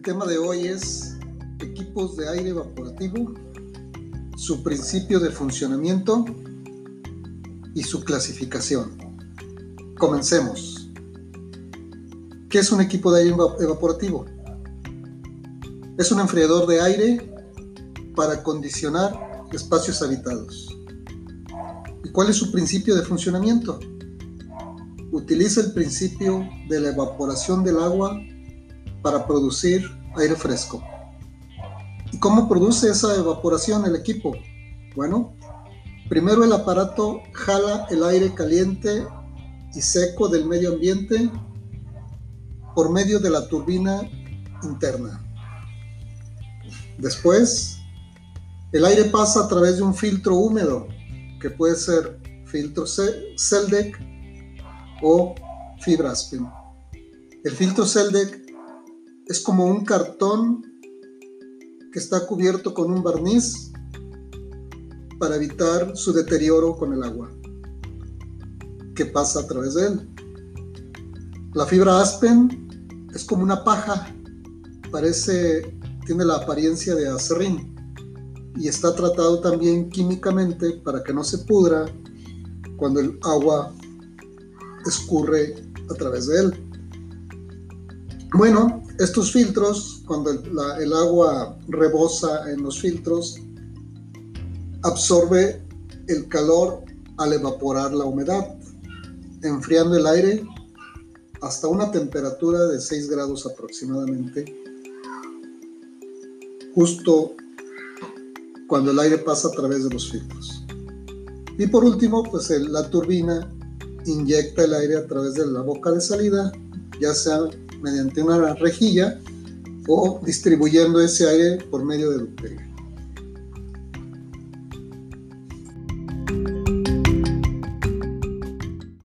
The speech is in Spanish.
El tema de hoy es equipos de aire evaporativo, su principio de funcionamiento y su clasificación. Comencemos. ¿Qué es un equipo de aire evaporativo? Es un enfriador de aire para acondicionar espacios habitados. ¿Y cuál es su principio de funcionamiento? Utiliza el principio de la evaporación del agua para producir aire fresco. ¿Y cómo produce esa evaporación el equipo? Bueno, primero el aparato jala el aire caliente y seco del medio ambiente por medio de la turbina interna. Después, el aire pasa a través de un filtro húmedo, que puede ser filtro Celdec o fibra Aspen. El filtro Celdec es como un cartón que está cubierto con un barniz para evitar su deterioro con el agua que pasa a través de él. La fibra aspen es como una paja, parece, tiene la apariencia de acerrín y está tratado también químicamente para que no se pudra cuando el agua escurre a través de él. Bueno, estos filtros, cuando el, agua rebosa en los filtros, absorbe el calor al evaporar la humedad, enfriando el aire hasta una temperatura de 6 grados aproximadamente, justo cuando el aire pasa a través de los filtros. Y por último, pues la turbina inyecta el aire a través de la boca de salida, ya sea mediante una rejilla o distribuyendo ese aire por medio de ductería.